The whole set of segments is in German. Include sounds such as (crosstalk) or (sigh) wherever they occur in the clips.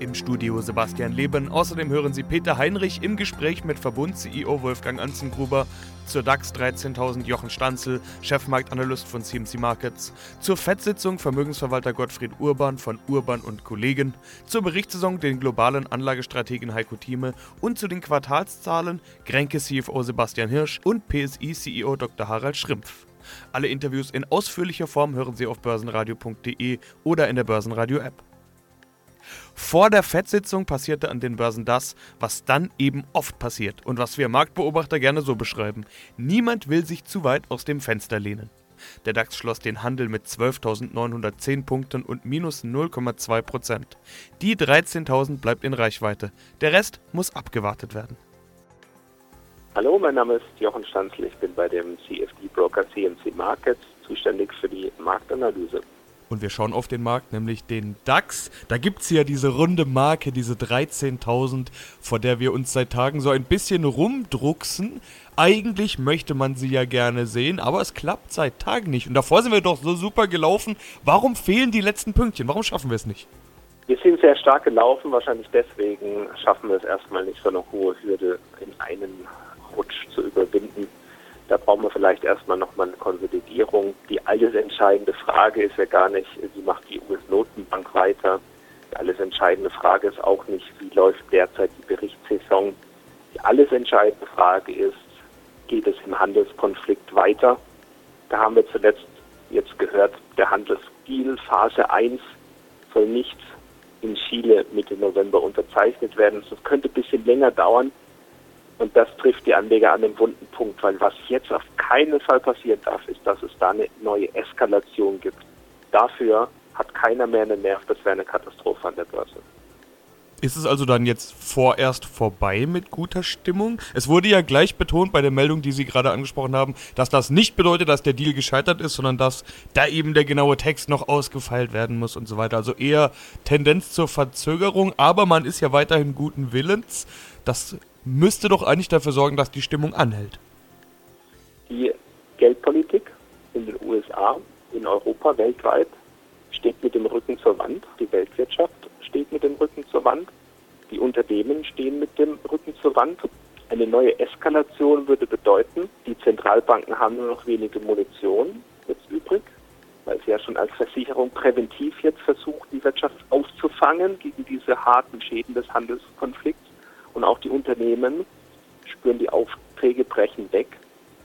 Im Studio Sebastian Leben. Außerdem hören Sie Peter Heinrich im Gespräch mit Verbund-CEO Wolfgang Anzengruber zur DAX 13.000 Jochen Stanzel, Chefmarktanalyst von CMC Markets, zur FED-Sitzung Vermögensverwalter Gottfried Urban von Urban und Kollegen, zur Berichtssaison den globalen Anlagestrategen Heiko Thieme und zu den Quartalszahlen Grenke CFO Sebastian Hirsch und PSI CEO Dr. Harald Schrimpf. Alle Interviews in ausführlicher Form hören Sie auf börsenradio.de oder in der Börsenradio-App. Vor der FED-Sitzung passierte an den Börsen das, was dann eben oft passiert und was wir Marktbeobachter gerne so beschreiben. Niemand will sich zu weit aus dem Fenster lehnen. Der DAX schloss den Handel mit 12.910 Punkten und minus 0,2 Prozent. Die 13.000 bleibt in Reichweite. Der Rest muss abgewartet werden. Hallo, mein Name ist Jochen Stanzl. Ich bin bei dem CFD-Broker CMC Markets zuständig für die Marktanalyse. Und wir schauen auf den Markt, nämlich den DAX. Da gibt es ja diese runde Marke, diese 13.000, vor der wir uns seit Tagen so ein bisschen rumdrucksen. Eigentlich möchte man sie ja gerne sehen, aber es klappt seit Tagen nicht. Und davor sind wir doch so super gelaufen. Warum fehlen die letzten Pünktchen? Warum schaffen wir es nicht? Wir sind sehr stark gelaufen, wahrscheinlich deswegen schaffen wir es erstmal nicht, so eine hohe Hürde in einen Rutsch zu überwinden. Da brauchen wir vielleicht erstmal nochmal eine Konsolidierung. Die alles entscheidende Frage ist ja gar nicht, wie macht die US-Notenbank weiter. Die alles entscheidende Frage ist auch nicht, wie läuft derzeit die Berichtssaison. Die alles entscheidende Frage ist, geht es im Handelskonflikt weiter? Da haben wir zuletzt jetzt gehört, der Handelsdeal Phase 1 soll nicht in Chile Mitte November unterzeichnet werden. Das könnte ein bisschen länger dauern. Und das trifft die Anleger an den wunden Punkt, weil was jetzt auf keinen Fall passieren darf, ist, dass es da eine neue Eskalation gibt. Dafür hat keiner mehr einen Nerv, das wäre eine Katastrophe an der Börse. Ist es also dann jetzt vorerst vorbei mit guter Stimmung? Es wurde ja gleich betont bei der Meldung, die Sie gerade angesprochen haben, dass das nicht bedeutet, dass der Deal gescheitert ist, sondern dass da eben der genaue Text noch ausgefeilt werden muss und so weiter. Also eher Tendenz zur Verzögerung, aber man ist ja weiterhin guten Willens. Das müsste doch eigentlich dafür sorgen, dass die Stimmung anhält. Die Geldpolitik in den USA, in Europa, weltweit steht mit dem Rücken zur Wand. Die Weltwirtschaft steht mit dem Rücken zur Wand. Die Unternehmen stehen mit dem Rücken zur Wand. Eine neue Eskalation würde bedeuten, die Zentralbanken haben nur noch wenige Munition jetzt übrig, weil sie ja schon als Versicherung präventiv jetzt versucht, die Wirtschaft aufzufangen gegen diese harten Schäden des Handelskonflikts. Und auch die Unternehmen spüren die Aufträge brechen weg.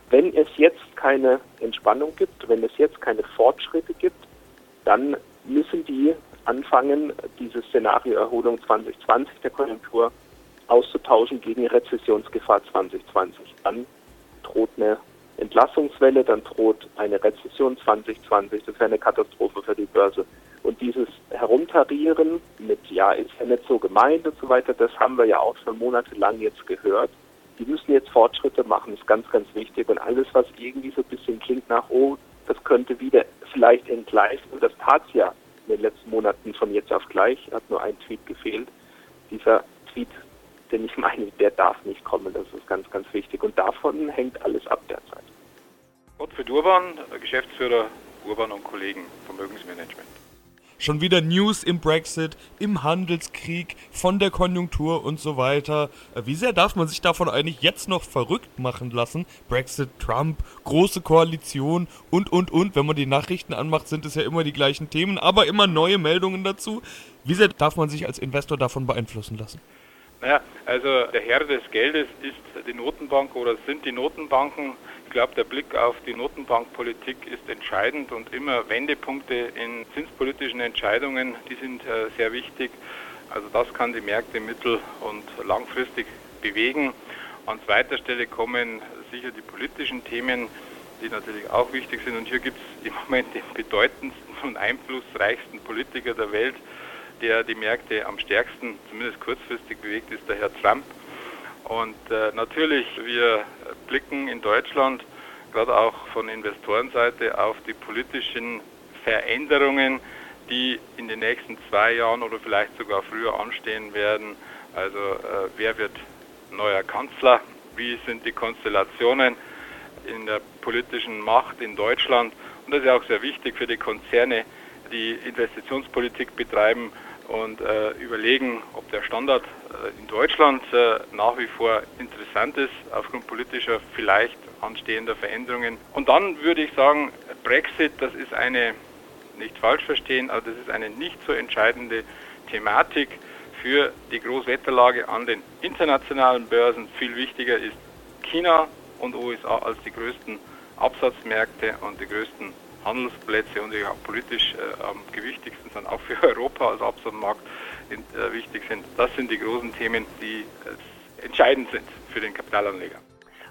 Wenn es jetzt keine Entspannung gibt, wenn es jetzt keine Fortschritte gibt, dann müssen die anfangen, dieses Szenario Erholung 2020 der Konjunktur auszutauschen gegen Rezessionsgefahr 2020. Dann droht eine Entlassungswelle, dann droht eine Rezession 2020. Das wäre eine Katastrophe für die Börse. Und dieses Herumtarieren mit, ja, ist ja nicht so gemeint und so weiter, das haben wir ja auch schon monatelang jetzt gehört. Die müssen jetzt Fortschritte machen, ist ganz, ganz wichtig. Und alles, was irgendwie so ein bisschen klingt nach, oh, das könnte wieder vielleicht entgleisen, und das tat ja in den letzten Monaten von jetzt auf gleich, hat nur ein Tweet gefehlt. Dieser Tweet, den ich meine, der darf nicht kommen, das ist ganz, ganz wichtig. Und davon hängt alles ab derzeit. Gottfried Urban, Geschäftsführer Urban und Kollegen Vermögensmanagement. Schon wieder News im Brexit, im Handelskrieg, von der Konjunktur und so weiter. Äh, wie sehr darf man sich davon eigentlich jetzt noch verrückt machen lassen? Brexit, Trump, große Koalition und, und, und. Wenn man die Nachrichten anmacht, sind es ja immer die gleichen Themen, aber immer neue Meldungen dazu. Wie sehr darf man sich als Investor davon beeinflussen lassen? Naja, also der Herr des Geldes ist die Notenbank oder sind die Notenbanken glaube, der Blick auf die Notenbankpolitik ist entscheidend und immer Wendepunkte in zinspolitischen Entscheidungen, die sind äh, sehr wichtig. Also das kann die Märkte mittel- und langfristig bewegen. An zweiter Stelle kommen sicher die politischen Themen, die natürlich auch wichtig sind. Und hier gibt es im Moment den bedeutendsten und einflussreichsten Politiker der Welt, der die Märkte am stärksten, zumindest kurzfristig bewegt, ist der Herr Trump. Und äh, natürlich, wir blicken in Deutschland gerade auch von Investorenseite auf die politischen Veränderungen, die in den nächsten zwei Jahren oder vielleicht sogar früher anstehen werden. Also äh, wer wird neuer Kanzler? Wie sind die Konstellationen in der politischen Macht in Deutschland? Und das ist ja auch sehr wichtig für die Konzerne, die Investitionspolitik betreiben und äh, überlegen, ob der Standard äh, in Deutschland äh, nach wie vor interessant ist, aufgrund politischer vielleicht anstehender Veränderungen. Und dann würde ich sagen, Brexit, das ist eine, nicht falsch verstehen, aber das ist eine nicht so entscheidende Thematik für die Großwetterlage an den internationalen Börsen. Viel wichtiger ist China und USA als die größten Absatzmärkte und die größten Handelsplätze und die auch politisch äh, am gewichtigsten sind, auch für (laughs) Europa als Absatzmarkt äh, wichtig sind. Das sind die großen Themen, die äh, entscheidend sind für den Kapitalanleger.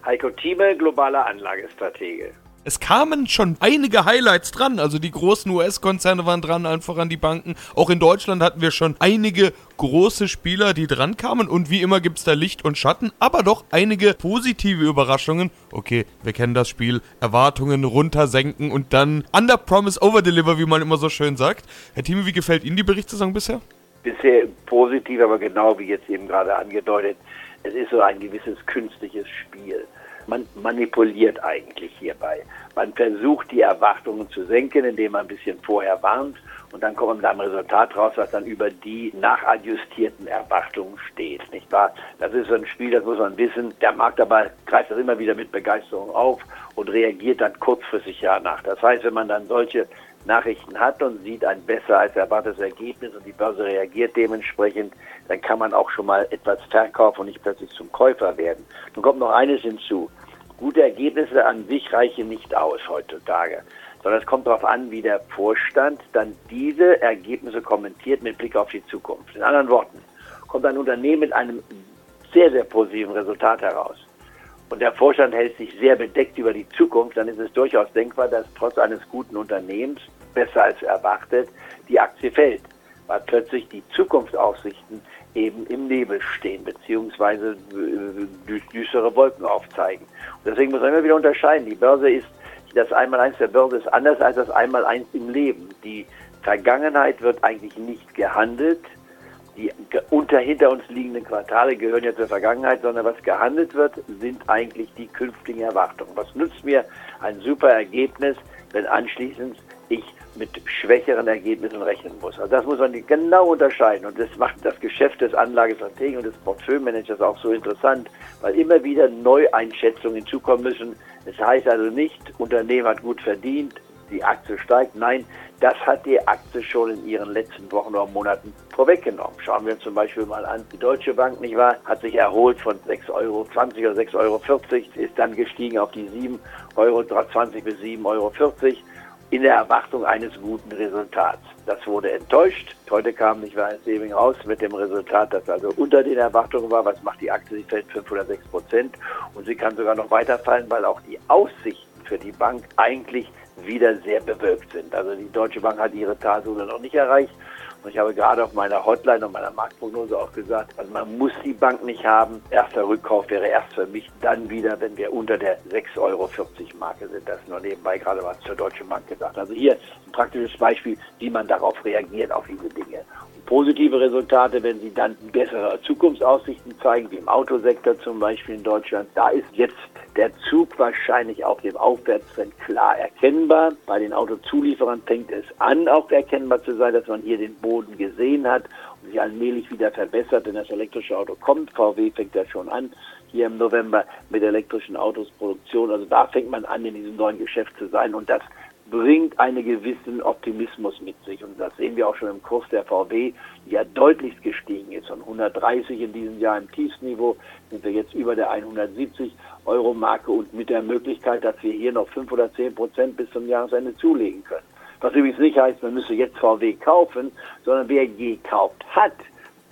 Heiko Thieme, globaler Anlagestratege. Es kamen schon einige Highlights dran. Also die großen US-Konzerne waren dran, einfach an die Banken. Auch in Deutschland hatten wir schon einige große Spieler, die dran kamen. Und wie immer gibt es da Licht und Schatten, aber doch einige positive Überraschungen. Okay, wir kennen das Spiel. Erwartungen runtersenken und dann under promise, over deliver, wie man immer so schön sagt. Herr Thieme, wie gefällt Ihnen die Berichtssaison bisher? Bisher positiv, aber genau wie jetzt eben gerade angedeutet, es ist so ein gewisses künstliches Spiel. Man manipuliert eigentlich hierbei. Man versucht, die Erwartungen zu senken, indem man ein bisschen vorher warnt. Und dann kommt man mit Resultat raus, was dann über die nachadjustierten Erwartungen steht, nicht wahr? Das ist so ein Spiel, das muss man wissen. Der Markt aber greift das immer wieder mit Begeisterung auf und reagiert dann kurzfristig ja nach. Das heißt, wenn man dann solche Nachrichten hat und sieht ein besser als erwartetes Ergebnis und die Börse reagiert dementsprechend, dann kann man auch schon mal etwas verkaufen und nicht plötzlich zum Käufer werden. Nun kommt noch eines hinzu. Gute Ergebnisse an sich reichen nicht aus heutzutage, sondern es kommt darauf an, wie der Vorstand dann diese Ergebnisse kommentiert mit Blick auf die Zukunft. In anderen Worten, kommt ein Unternehmen mit einem sehr, sehr positiven Resultat heraus und der Vorstand hält sich sehr bedeckt über die Zukunft, dann ist es durchaus denkbar, dass trotz eines guten Unternehmens, besser als erwartet, die Aktie fällt, weil plötzlich die Zukunftsaussichten eben im Nebel stehen, beziehungsweise äh, düstere Wolken aufzeigen. Und deswegen muss man immer wieder unterscheiden. Die Börse ist, das Einmaleins der Börse ist anders als das Einmaleins im Leben. Die Vergangenheit wird eigentlich nicht gehandelt. Die unter hinter uns liegenden Quartale gehören ja zur Vergangenheit, sondern was gehandelt wird, sind eigentlich die künftigen Erwartungen. Was nützt mir ein super Ergebnis, wenn anschließend ich mit schwächeren Ergebnissen rechnen muss. Also das muss man genau unterscheiden und das macht das Geschäft des Anlagestrategen und des Portfolio-Managers auch so interessant, weil immer wieder Neueinschätzungen hinzukommen müssen. Es das heißt also nicht, Unternehmen hat gut verdient, die Aktie steigt. Nein, das hat die Aktie schon in ihren letzten Wochen oder Monaten vorweggenommen. Schauen wir uns zum Beispiel mal an, die Deutsche Bank, nicht wahr, hat sich erholt von 6,20 Euro oder 6,40 Euro, ist dann gestiegen auf die 7,20 Euro bis 7,40 Euro in der Erwartung eines guten Resultats. Das wurde enttäuscht. Heute kam nicht wahr Saving raus mit dem Resultat, das also unter den Erwartungen war. Was macht die Aktie? Sie fällt 506 Prozent und sie kann sogar noch weiterfallen, weil auch die Aussichten für die Bank eigentlich wieder sehr bewölkt sind. Also die Deutsche Bank hat ihre Talsohle noch nicht erreicht. Ich habe gerade auf meiner Hotline und meiner Marktprognose auch gesagt, also man muss die Bank nicht haben. Erster Rückkauf wäre erst für mich dann wieder, wenn wir unter der 6,40 Euro Marke sind. Das nur nebenbei gerade was zur Deutschen Bank gesagt. Also hier ein praktisches Beispiel, wie man darauf reagiert, auf diese Dinge positive Resultate, wenn sie dann bessere Zukunftsaussichten zeigen, wie im Autosektor zum Beispiel in Deutschland. Da ist jetzt der Zug wahrscheinlich auf dem Aufwärtstrend klar erkennbar. Bei den Autozulieferern fängt es an, auch erkennbar zu sein, dass man hier den Boden gesehen hat und sich allmählich wieder verbessert, denn das elektrische Auto kommt. VW fängt ja schon an, hier im November mit elektrischen Autos Produktion. Also da fängt man an, in diesem neuen Geschäft zu sein und das bringt einen gewissen Optimismus mit sich. Und das sehen wir auch schon im Kurs der VW, die ja deutlich gestiegen ist. Von 130 in diesem Jahr im Tiefsniveau sind wir jetzt über der 170 Euro Marke und mit der Möglichkeit, dass wir hier noch 5 oder 10 Prozent bis zum Jahresende zulegen können. Was übrigens nicht heißt, man müsse jetzt VW kaufen, sondern wer gekauft hat,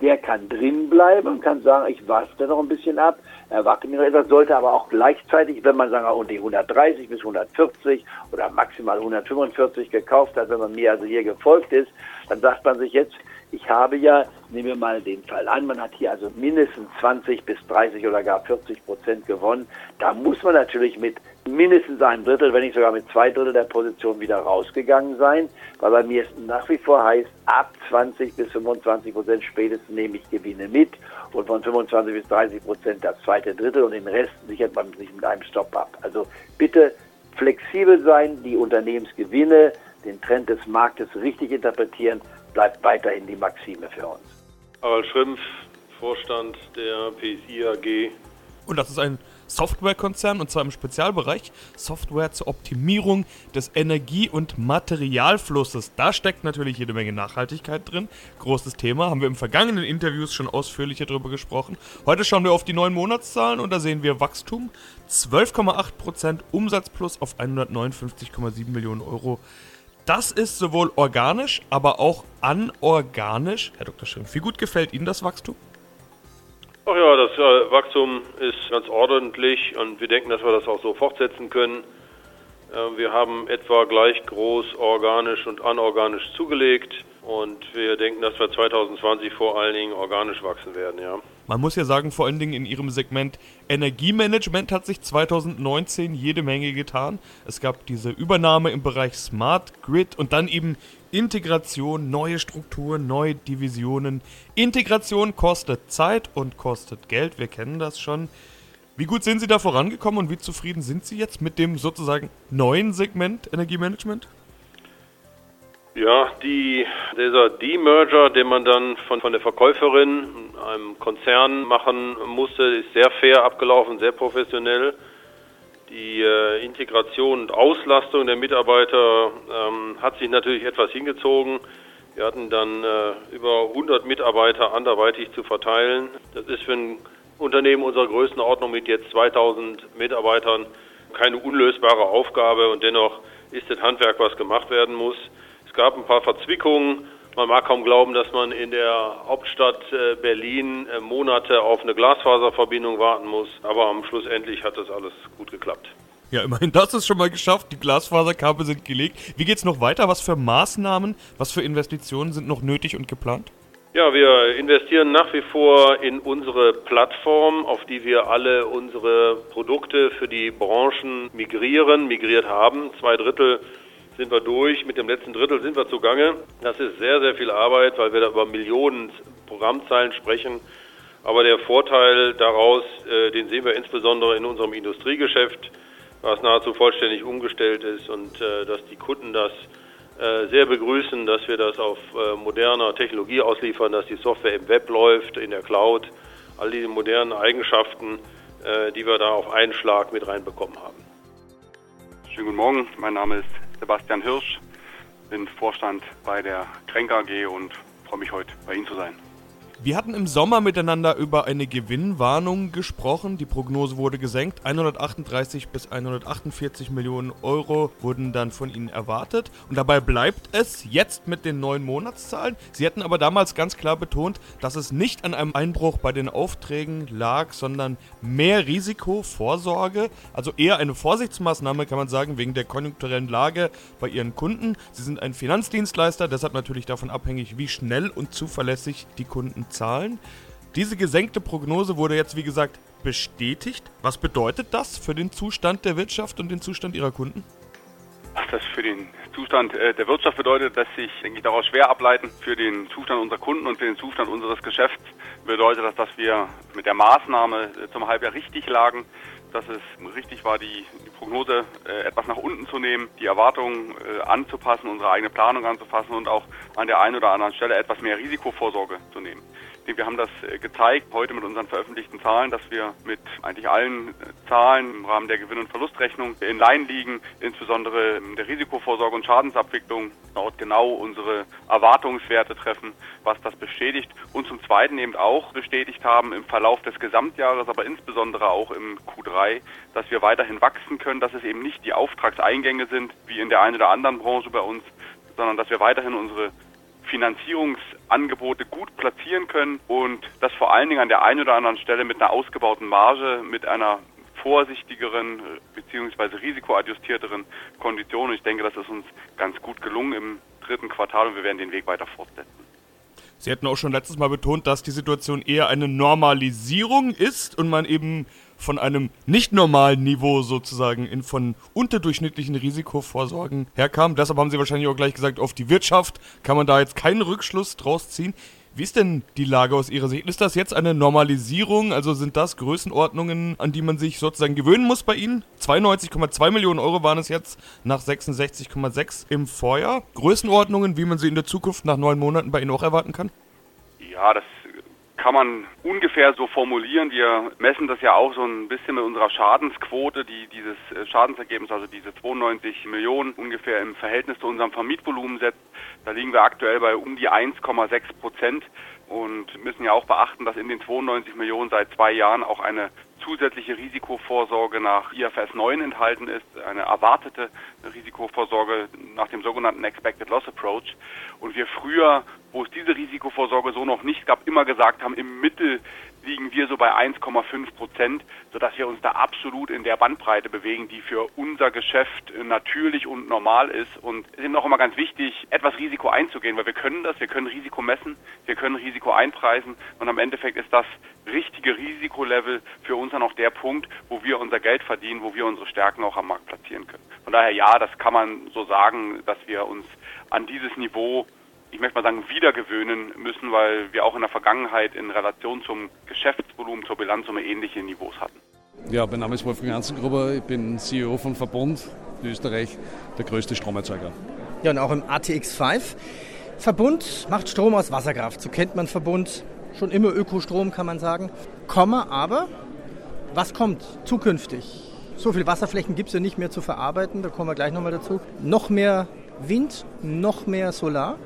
der kann drin bleiben und kann sagen, ich warte noch ein bisschen ab, erwarte mir noch etwas, sollte aber auch gleichzeitig, wenn man sagen wir, die 130 bis 140 oder maximal 145 gekauft hat, wenn man mir also hier gefolgt ist, dann sagt man sich jetzt, ich habe ja, nehmen wir mal den Fall an, man hat hier also mindestens 20 bis 30 oder gar 40 Prozent gewonnen. Da muss man natürlich mit mindestens ein Drittel, wenn nicht sogar mit zwei Drittel der Position wieder rausgegangen sein, weil bei mir nach wie vor heißt, ab 20 bis 25 Prozent spätestens nehme ich Gewinne mit und von 25 bis 30 Prozent das zweite Drittel und den Rest sichert man sich mit einem Stopp ab. Also bitte flexibel sein, die Unternehmensgewinne, den Trend des Marktes richtig interpretieren, bleibt weiterhin die Maxime für uns. Harald Schrimpf, Vorstand der PSI AG. Und das ist ein Softwarekonzern und zwar im Spezialbereich Software zur Optimierung des Energie- und Materialflusses. Da steckt natürlich jede Menge Nachhaltigkeit drin. Großes Thema, haben wir im vergangenen Interviews schon ausführlicher darüber gesprochen. Heute schauen wir auf die neuen Monatszahlen und da sehen wir Wachstum 12,8% Umsatz plus auf 159,7 Millionen Euro. Das ist sowohl organisch, aber auch anorganisch. Herr Dr. Schimpf, wie gut gefällt Ihnen das Wachstum? Ach ja, das äh, Wachstum ist ganz ordentlich und wir denken, dass wir das auch so fortsetzen können. Äh, wir haben etwa gleich groß organisch und anorganisch zugelegt und wir denken, dass wir 2020 vor allen Dingen organisch wachsen werden, ja. Man muss ja sagen, vor allen Dingen in ihrem Segment Energiemanagement hat sich 2019 jede Menge getan. Es gab diese Übernahme im Bereich Smart Grid und dann eben Integration, neue Strukturen, neue Divisionen. Integration kostet Zeit und kostet Geld, wir kennen das schon. Wie gut sind Sie da vorangekommen und wie zufrieden sind Sie jetzt mit dem sozusagen neuen Segment Energiemanagement? Ja, die, dieser Demerger, den man dann von, von der Verkäuferin, einem Konzern machen musste, ist sehr fair abgelaufen, sehr professionell. Die äh, Integration und Auslastung der Mitarbeiter ähm, hat sich natürlich etwas hingezogen. Wir hatten dann äh, über 100 Mitarbeiter anderweitig zu verteilen. Das ist für ein Unternehmen unserer Größenordnung mit jetzt 2000 Mitarbeitern keine unlösbare Aufgabe und dennoch ist das Handwerk, was gemacht werden muss. Es gab ein paar Verzwickungen. Man mag kaum glauben, dass man in der Hauptstadt äh, Berlin äh, Monate auf eine Glasfaserverbindung warten muss. Aber am Schluss endlich hat das alles gut geklappt. Ja, immerhin das ist schon mal geschafft. Die Glasfaserkabel sind gelegt. Wie geht es noch weiter? Was für Maßnahmen, was für Investitionen sind noch nötig und geplant? Ja, wir investieren nach wie vor in unsere Plattform, auf die wir alle unsere Produkte für die Branchen migrieren, migriert haben. Zwei Drittel sind wir durch. Mit dem letzten Drittel sind wir zugange. Das ist sehr, sehr viel Arbeit, weil wir da über Millionen Programmzeilen sprechen. Aber der Vorteil daraus, äh, den sehen wir insbesondere in unserem Industriegeschäft, was nahezu vollständig umgestellt ist und äh, dass die Kunden das sehr begrüßen, dass wir das auf äh, moderner Technologie ausliefern, dass die Software im Web läuft, in der Cloud, all diese modernen Eigenschaften, äh, die wir da auf einen Schlag mit reinbekommen haben. Schönen guten Morgen, mein Name ist Sebastian Hirsch, bin Vorstand bei der Kränk AG und freue mich heute bei Ihnen zu sein. Wir hatten im Sommer miteinander über eine Gewinnwarnung gesprochen. Die Prognose wurde gesenkt. 138 bis 148 Millionen Euro wurden dann von Ihnen erwartet. Und dabei bleibt es jetzt mit den neuen Monatszahlen. Sie hätten aber damals ganz klar betont, dass es nicht an einem Einbruch bei den Aufträgen lag, sondern mehr Risikovorsorge. Also eher eine Vorsichtsmaßnahme, kann man sagen, wegen der konjunkturellen Lage bei Ihren Kunden. Sie sind ein Finanzdienstleister, deshalb natürlich davon abhängig, wie schnell und zuverlässig die Kunden Zahlen. Diese gesenkte Prognose wurde jetzt, wie gesagt, bestätigt. Was bedeutet das für den Zustand der Wirtschaft und den Zustand Ihrer Kunden? Das für den Zustand äh, der Wirtschaft bedeutet, dass sich, denke ich, daraus schwer ableiten. Für den Zustand unserer Kunden und für den Zustand unseres Geschäfts bedeutet das, dass wir mit der Maßnahme äh, zum Halbjahr richtig lagen, dass es richtig war, die, Prognose äh, etwas nach unten zu nehmen, die Erwartungen anzupassen, unsere eigene Planung anzupassen und auch an der einen oder anderen Stelle etwas mehr Risikovorsorge zu nehmen. Wir haben das äh, gezeigt heute mit unseren veröffentlichten Zahlen, dass wir mit eigentlich allen äh, Zahlen im Rahmen der Gewinn- und Verlustrechnung in Line liegen, insbesondere in der Risikovorsorge und Schadensabwicklung dort genau unsere Erwartungswerte treffen, was das bestätigt und zum Zweiten eben auch bestätigt haben im Verlauf des Gesamtjahres, aber insbesondere auch im Q3, dass wir weiterhin wachsen können, dass es eben nicht die Auftragseingänge sind, wie in der einen oder anderen Branche bei uns, sondern dass wir weiterhin unsere Finanzierungsangebote gut platzieren können und das vor allen Dingen an der einen oder anderen Stelle mit einer ausgebauten Marge, mit einer vorsichtigeren bzw. risikoadjustierteren Kondition. Und ich denke, das ist uns ganz gut gelungen im dritten Quartal und wir werden den Weg weiter fortsetzen. Sie hatten auch schon letztes Mal betont, dass die Situation eher eine Normalisierung ist und man eben von einem nicht normalen Niveau sozusagen in von unterdurchschnittlichen Risikovorsorgen herkam. Deshalb haben Sie wahrscheinlich auch gleich gesagt, auf die Wirtschaft kann man da jetzt keinen Rückschluss draus ziehen. Wie ist denn die Lage aus Ihrer Sicht? Ist das jetzt eine Normalisierung? Also sind das Größenordnungen, an die man sich sozusagen gewöhnen muss bei Ihnen? 92,2 Millionen Euro waren es jetzt nach 66,6 im Vorjahr. Größenordnungen, wie man sie in der Zukunft nach neun Monaten bei Ihnen auch erwarten kann? Ja, das kann man ungefähr so formulieren. Wir messen das ja auch so ein bisschen mit unserer Schadensquote, die dieses äh, Schadensergebnis, also diese 92 Millionen ungefähr im Verhältnis zu unserem Vermietvolumen setzt. Da liegen wir aktuell bei um die 1,6 Prozent und müssen ja auch beachten, dass in den 92 Millionen seit zwei Jahren auch eine zusätzliche Risikovorsorge nach IFS 9 enthalten ist, eine erwartete Risikovorsorge nach dem sogenannten Expected Loss Approach. Und wir früher, wo es diese Risikovorsorge so noch nicht gab, immer gesagt haben, im Mittel liegen wir so bei 1,5 Prozent, sodass wir uns da absolut in der Bandbreite bewegen, die für unser Geschäft natürlich und normal ist. Und es ist eben auch immer ganz wichtig, etwas Risiko einzugehen, weil wir können das, wir können Risiko messen, wir können Risiko einpreisen und am Endeffekt ist das richtige Risikolevel für uns dann auch der Punkt, wo wir unser Geld verdienen, wo wir unsere Stärken auch am Markt platzieren können. Von daher ja, das kann man so sagen, dass wir uns an dieses Niveau ich möchte mal sagen, wiedergewöhnen müssen, weil wir auch in der Vergangenheit in Relation zum Geschäftsvolumen, zur Bilanzsumme ähnliche Niveaus hatten. Ja, mein Name ist Wolfgang Anzengruber, ich bin CEO von Verbund in Österreich, der größte Stromerzeuger. Ja, und auch im ATX5. Verbund macht Strom aus Wasserkraft. So kennt man Verbund schon immer Ökostrom, kann man sagen. Komma, aber was kommt zukünftig? So viele Wasserflächen gibt es ja nicht mehr zu verarbeiten, da kommen wir gleich nochmal dazu. Noch mehr Wind, noch mehr Solar.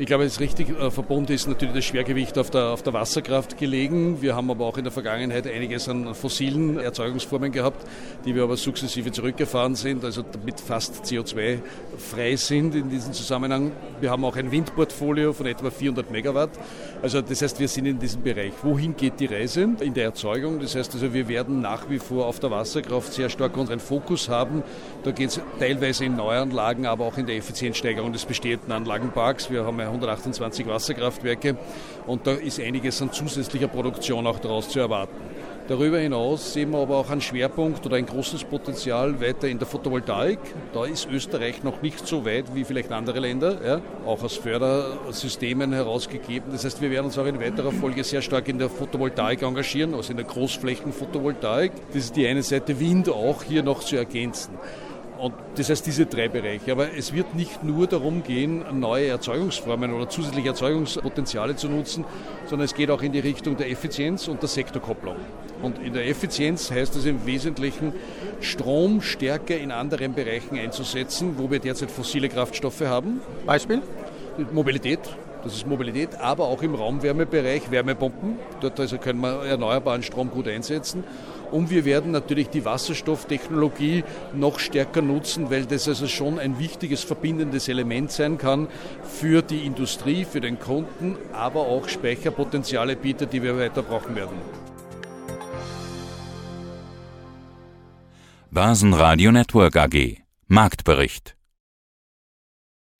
Ich glaube, es ist richtig, äh, Verbund ist natürlich das Schwergewicht auf der, auf der Wasserkraft gelegen. Wir haben aber auch in der Vergangenheit einiges an fossilen Erzeugungsformen gehabt, die wir aber sukzessive zurückgefahren sind, also damit fast CO2-frei sind in diesem Zusammenhang. Wir haben auch ein Windportfolio von etwa 400 Megawatt. Also das heißt, wir sind in diesem Bereich. Wohin geht die Reise? In der Erzeugung. Das heißt also, wir werden nach wie vor auf der Wasserkraft sehr stark unseren Fokus haben. Da geht es teilweise in Neuanlagen, aber auch in der Effizienzsteigerung des bestehenden Anlagenparks. Wir haben 128 Wasserkraftwerke und da ist einiges an zusätzlicher Produktion auch daraus zu erwarten. Darüber hinaus sehen wir aber auch einen Schwerpunkt oder ein großes Potenzial weiter in der Photovoltaik. Da ist Österreich noch nicht so weit wie vielleicht andere Länder, ja, auch aus Fördersystemen herausgegeben. Das heißt, wir werden uns auch in weiterer Folge sehr stark in der Photovoltaik engagieren, also in der Großflächenphotovoltaik. Das ist die eine Seite Wind auch hier noch zu ergänzen. Und das heißt diese drei Bereiche. Aber es wird nicht nur darum gehen, neue Erzeugungsformen oder zusätzliche Erzeugungspotenziale zu nutzen, sondern es geht auch in die Richtung der Effizienz und der Sektorkopplung. Und in der Effizienz heißt es im Wesentlichen, Strom stärker in anderen Bereichen einzusetzen, wo wir derzeit fossile Kraftstoffe haben. Beispiel? Mobilität, das ist Mobilität, aber auch im Raumwärmebereich Wärmepumpen. Dort also können wir erneuerbaren Strom gut einsetzen. Und wir werden natürlich die Wasserstofftechnologie noch stärker nutzen, weil das also schon ein wichtiges verbindendes Element sein kann für die Industrie, für den Kunden, aber auch Speicherpotenziale bietet, die wir weiter brauchen werden. Börsenradio Network AG Marktbericht